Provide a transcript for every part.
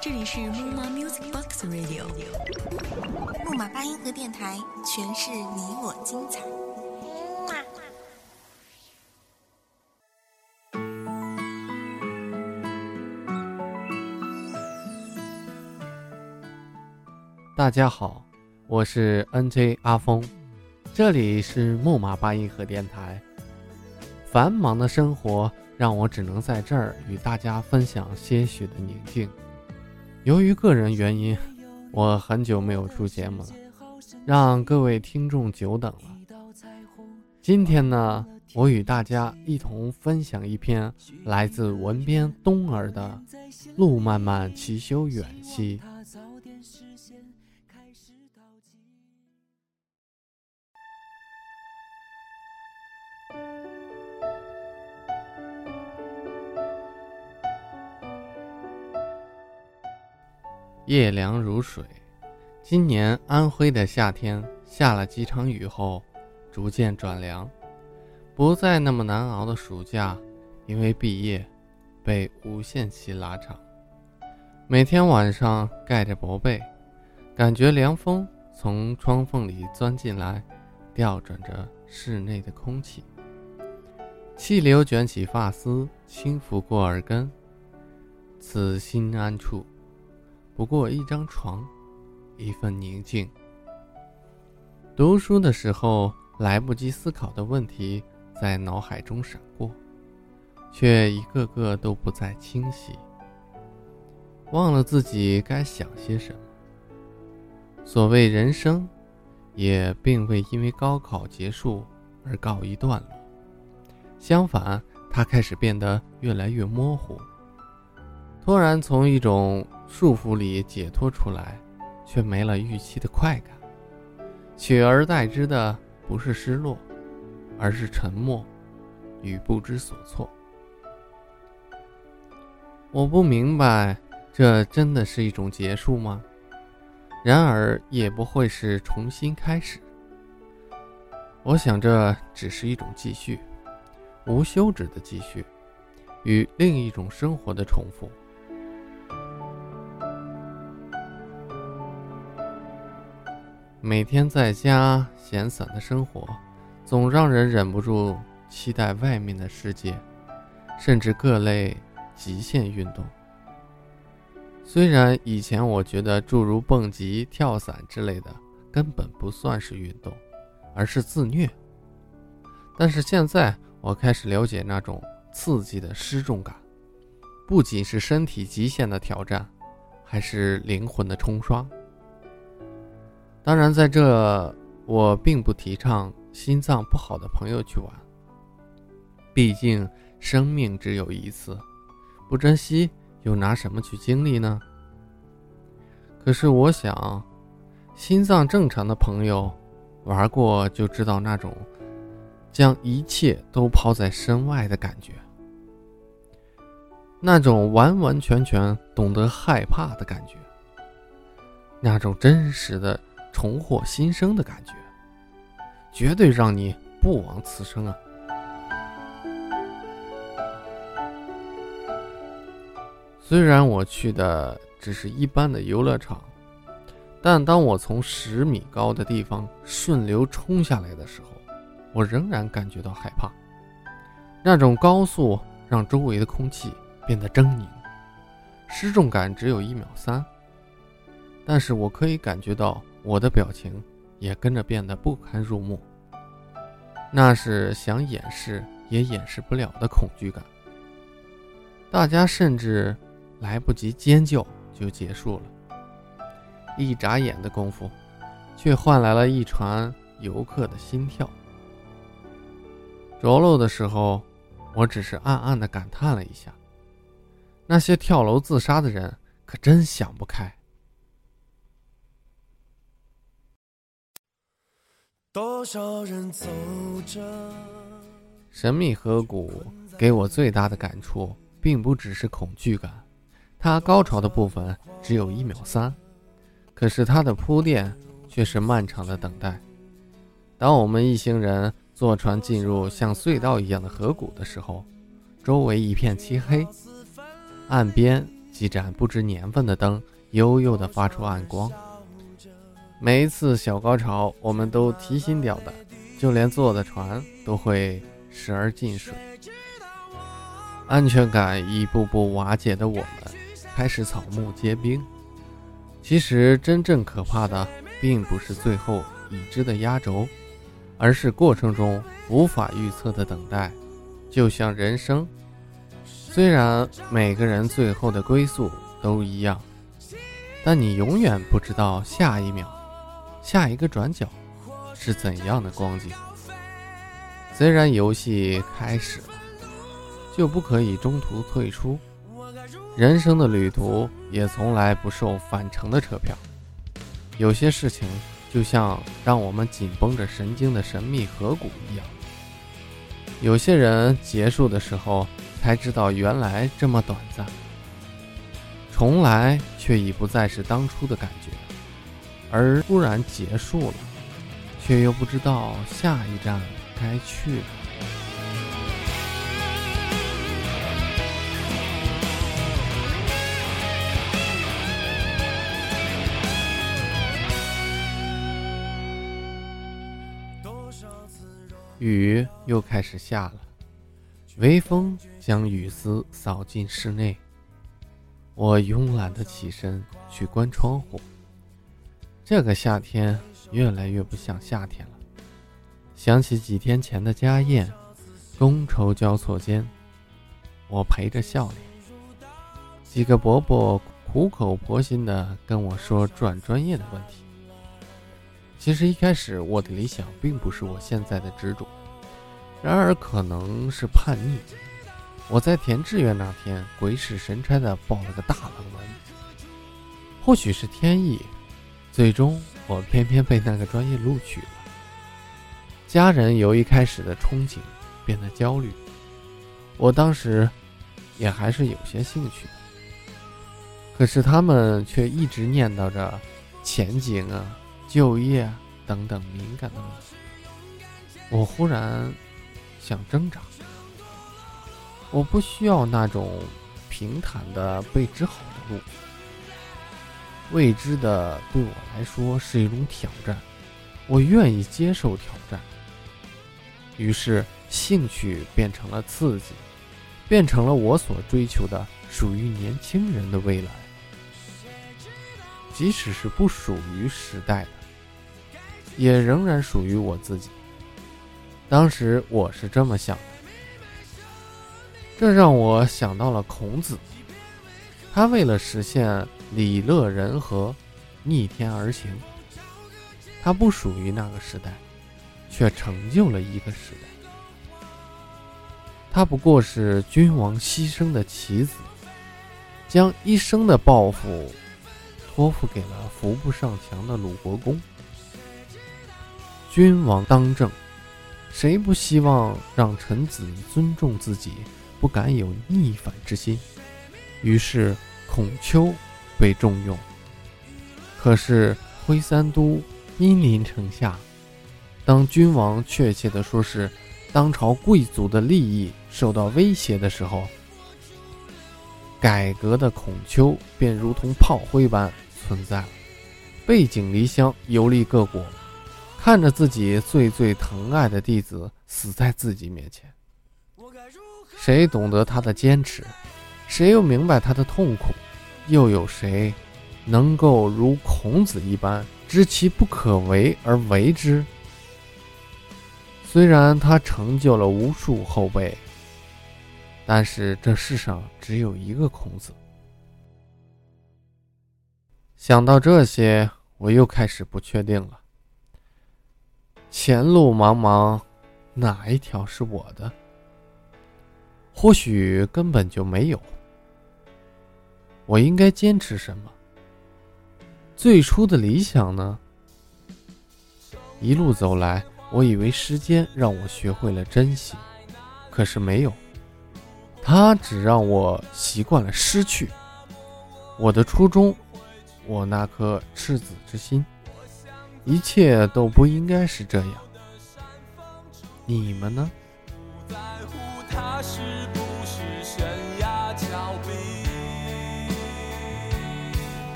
这里是木马 Music Box Radio，木马八音盒电台，诠释你我精彩。大家好，我是 NJ 阿峰，这里是木马八音盒电台。繁忙的生活让我只能在这儿与大家分享些许的宁静。由于个人原因，我很久没有出节目了，让各位听众久等了。今天呢，我与大家一同分享一篇来自文编冬儿的《路漫漫其修远兮》。夜凉如水。今年安徽的夏天下了几场雨后，逐渐转凉，不再那么难熬的暑假，因为毕业，被无限期拉长。每天晚上盖着薄被，感觉凉风从窗缝里钻进来，调转着室内的空气。气流卷起发丝，轻拂过耳根，此心安处。不过一张床，一份宁静。读书的时候来不及思考的问题在脑海中闪过，却一个个都不再清晰。忘了自己该想些什么。所谓人生，也并未因为高考结束而告一段落。相反，它开始变得越来越模糊。突然从一种束缚里解脱出来，却没了预期的快感，取而代之的不是失落，而是沉默与不知所措。我不明白，这真的是一种结束吗？然而也不会是重新开始。我想，这只是一种继续，无休止的继续，与另一种生活的重复。每天在家闲散的生活，总让人忍不住期待外面的世界，甚至各类极限运动。虽然以前我觉得诸如蹦极、跳伞之类的根本不算是运动，而是自虐，但是现在我开始了解那种刺激的失重感，不仅是身体极限的挑战，还是灵魂的冲刷。当然，在这我并不提倡心脏不好的朋友去玩。毕竟生命只有一次，不珍惜又拿什么去经历呢？可是我想，心脏正常的朋友玩过就知道那种将一切都抛在身外的感觉，那种完完全全懂得害怕的感觉，那种真实的。重获新生的感觉，绝对让你不枉此生啊！虽然我去的只是一般的游乐场，但当我从十米高的地方顺流冲下来的时候，我仍然感觉到害怕。那种高速让周围的空气变得狰狞，失重感只有一秒三，但是我可以感觉到。我的表情也跟着变得不堪入目，那是想掩饰也掩饰不了的恐惧感。大家甚至来不及尖叫就结束了，一眨眼的功夫，却换来了一船游客的心跳。着陆的时候，我只是暗暗的感叹了一下：那些跳楼自杀的人可真想不开。多少人走着？神秘河谷给我最大的感触，并不只是恐惧感。它高潮的部分只有一秒三，可是它的铺垫却是漫长的等待。当我们一行人坐船进入像隧道一样的河谷的时候，周围一片漆黑，岸边几盏不知年份的灯悠悠地发出暗光。每一次小高潮，我们都提心吊胆，就连坐的船都会时而进水。安全感一步步瓦解的我们，开始草木皆兵。其实真正可怕的，并不是最后已知的压轴，而是过程中无法预测的等待。就像人生，虽然每个人最后的归宿都一样，但你永远不知道下一秒、下一个转角是怎样的光景。虽然游戏开始了。就不可以中途退出。人生的旅途也从来不售返程的车票。有些事情就像让我们紧绷着神经的神秘河谷一样。有些人结束的时候才知道原来这么短暂，重来却已不再是当初的感觉，而突然结束了，却又不知道下一站该去。雨又开始下了，微风将雨丝扫进室内。我慵懒地起身去关窗户。这个夏天越来越不像夏天了。想起几天前的家宴，觥筹交错间，我陪着笑脸。几个伯伯苦口婆心地跟我说转专业的问题。其实一开始我的理想并不是我现在的执着，然而可能是叛逆。我在填志愿那天鬼使神差的报了个大冷门，或许是天意，最终我偏偏被那个专业录取了。家人由一开始的憧憬变得焦虑，我当时也还是有些兴趣的，可是他们却一直念叨着前景啊。就业啊等等敏感的问题，我忽然想挣扎。我不需要那种平坦的被治好的路，未知的对我来说是一种挑战，我愿意接受挑战。于是，兴趣变成了刺激，变成了我所追求的属于年轻人的未来，即使是不属于时代的。也仍然属于我自己。当时我是这么想的，这让我想到了孔子。他为了实现礼乐人和，逆天而行。他不属于那个时代，却成就了一个时代。他不过是君王牺牲的棋子，将一生的抱负托付给了扶不上墙的鲁国公。君王当政，谁不希望让臣子尊重自己，不敢有逆反之心？于是孔丘被重用。可是徽三都兵临城下，当君王确切的说是当朝贵族的利益受到威胁的时候，改革的孔丘便如同炮灰般存在，背井离乡，游历各国。看着自己最最疼爱的弟子死在自己面前，谁懂得他的坚持？谁又明白他的痛苦？又有谁能够如孔子一般知其不可为而为之？虽然他成就了无数后辈，但是这世上只有一个孔子。想到这些，我又开始不确定了。前路茫茫，哪一条是我的？或许根本就没有。我应该坚持什么？最初的理想呢？一路走来，我以为时间让我学会了珍惜，可是没有，它只让我习惯了失去。我的初衷，我那颗赤子之心。一切都不应该是这样，你们呢？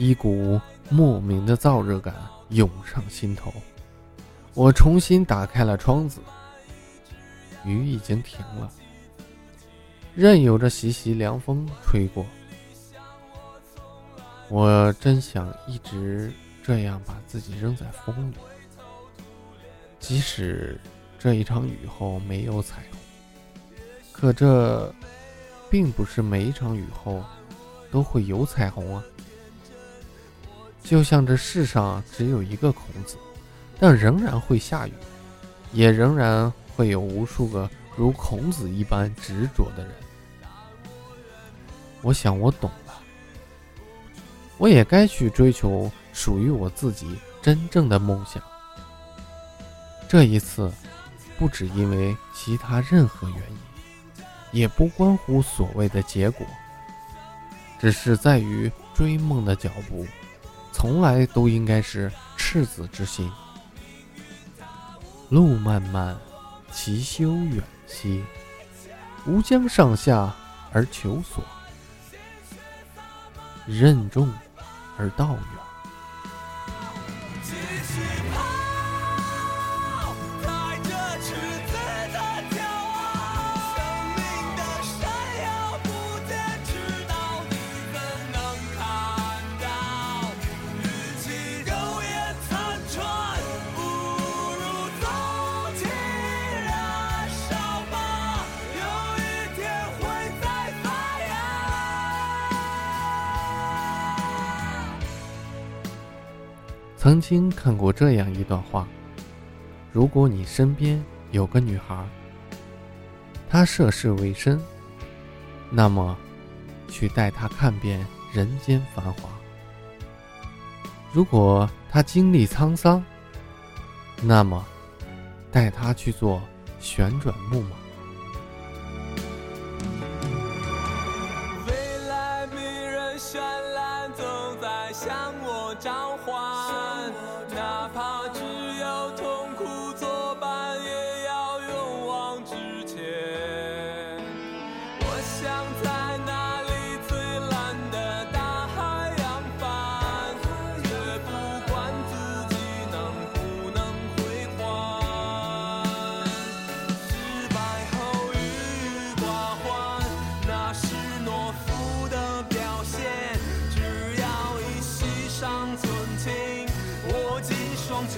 一股莫名的燥热感涌上心头。我重新打开了窗子，雨已经停了，任由着习习凉风吹过。我真想一直这样把自己扔在风里，即使这一场雨后没有彩虹。可这，并不是每一场雨后都会有彩虹啊。就像这世上只有一个孔子，但仍然会下雨，也仍然会有无数个如孔子一般执着的人。我想我懂了。我也该去追求属于我自己真正的梦想。这一次，不只因为其他任何原因，也不关乎所谓的结果，只是在于追梦的脚步，从来都应该是赤子之心。路漫漫，其修远兮，吾将上下而求索。任重。而道远。曾经看过这样一段话：如果你身边有个女孩，她涉世未深，那么去带她看遍人间繁华；如果她经历沧桑，那么带她去做旋转木马。未来迷人绚烂，总在向我召唤。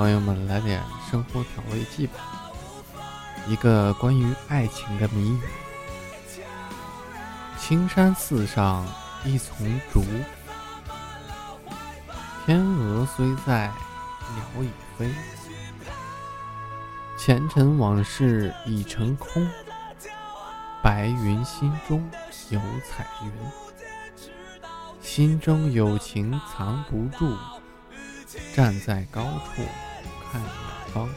朋友们，来点生活调味剂吧。一个关于爱情的谜语：青山寺上一丛竹，天鹅虽在，鸟已飞。前尘往事已成空，白云心中有彩云。心中有情藏不住。站在高处看远方，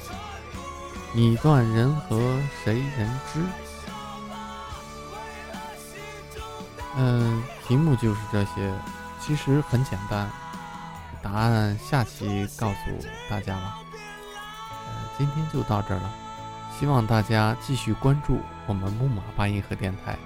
你断人和谁人知？嗯，题目就是这些，其实很简单，答案下期告诉大家吧。呃，今天就到这儿了，希望大家继续关注我们木马八音盒电台。